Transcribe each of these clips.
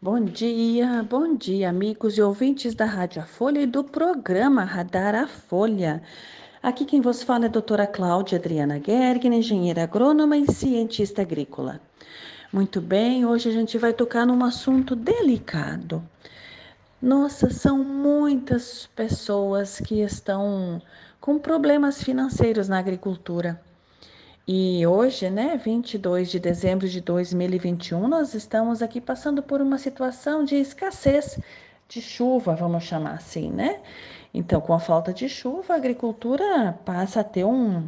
Bom dia, bom dia, amigos e ouvintes da Rádio A Folha e do programa Radar a Folha. Aqui quem vos fala é a doutora Cláudia Adriana Gergen, engenheira agrônoma e cientista agrícola. Muito bem, hoje a gente vai tocar num assunto delicado. Nossa, são muitas pessoas que estão com problemas financeiros na agricultura. E hoje, né, 22 de dezembro de 2021, nós estamos aqui passando por uma situação de escassez de chuva, vamos chamar assim, né? Então, com a falta de chuva, a agricultura passa a ter um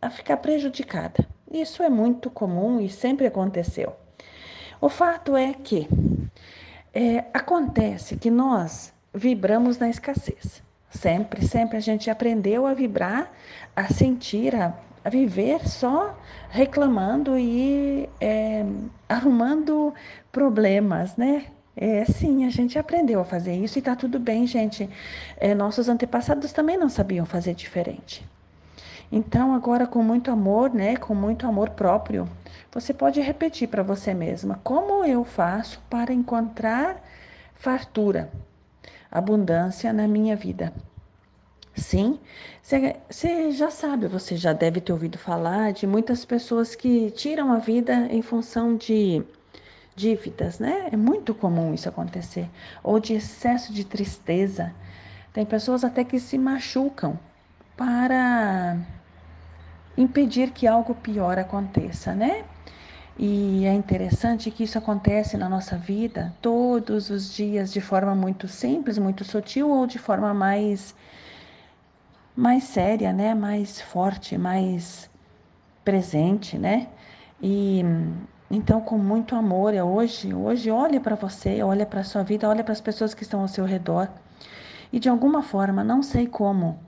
a ficar prejudicada. Isso é muito comum e sempre aconteceu. O fato é que é, acontece que nós vibramos na escassez. Sempre, sempre a gente aprendeu a vibrar, a sentir, a viver só reclamando e é, arrumando problemas, né? É, sim, a gente aprendeu a fazer isso e tá tudo bem, gente. É, nossos antepassados também não sabiam fazer diferente. Então, agora com muito amor, né, com muito amor próprio, você pode repetir para você mesma: como eu faço para encontrar fartura, abundância na minha vida? Sim, você já sabe, você já deve ter ouvido falar de muitas pessoas que tiram a vida em função de dívidas, né? É muito comum isso acontecer. Ou de excesso de tristeza. Tem pessoas até que se machucam para impedir que algo pior aconteça, né? E é interessante que isso acontece na nossa vida todos os dias de forma muito simples, muito sutil ou de forma mais mais séria, né? Mais forte, mais presente, né? E então com muito amor, é hoje, hoje olha para você, olha para sua vida, olha para as pessoas que estão ao seu redor e de alguma forma, não sei como,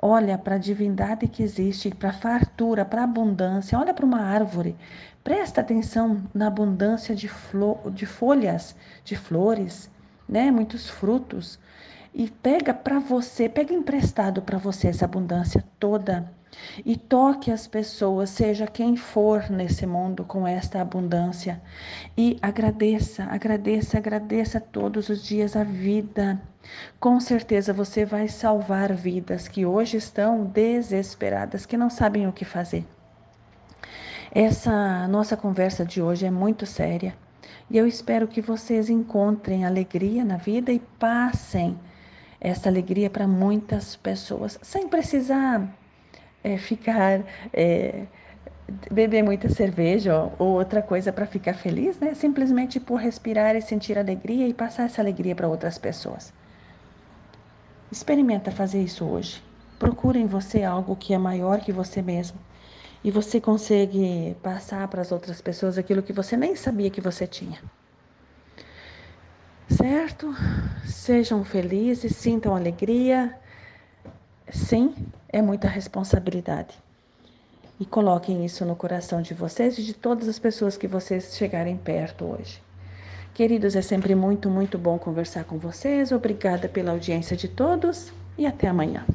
olha para a divindade que existe, para a fartura, para a abundância, olha para uma árvore, presta atenção na abundância de, flor, de folhas, de flores, né? Muitos frutos e pega para você, pega emprestado para você essa abundância toda e toque as pessoas, seja quem for nesse mundo com esta abundância e agradeça, agradeça, agradeça todos os dias a vida. Com certeza você vai salvar vidas que hoje estão desesperadas, que não sabem o que fazer. Essa nossa conversa de hoje é muito séria e eu espero que vocês encontrem alegria na vida e passem essa alegria para muitas pessoas, sem precisar é, ficar. É, beber muita cerveja ou outra coisa para ficar feliz, né? Simplesmente por respirar e sentir alegria e passar essa alegria para outras pessoas. Experimenta fazer isso hoje. Procure em você algo que é maior que você mesmo e você consegue passar para as outras pessoas aquilo que você nem sabia que você tinha certo? Sejam felizes, sintam alegria. Sim, é muita responsabilidade. E coloquem isso no coração de vocês e de todas as pessoas que vocês chegarem perto hoje. Queridos, é sempre muito, muito bom conversar com vocês. Obrigada pela audiência de todos e até amanhã.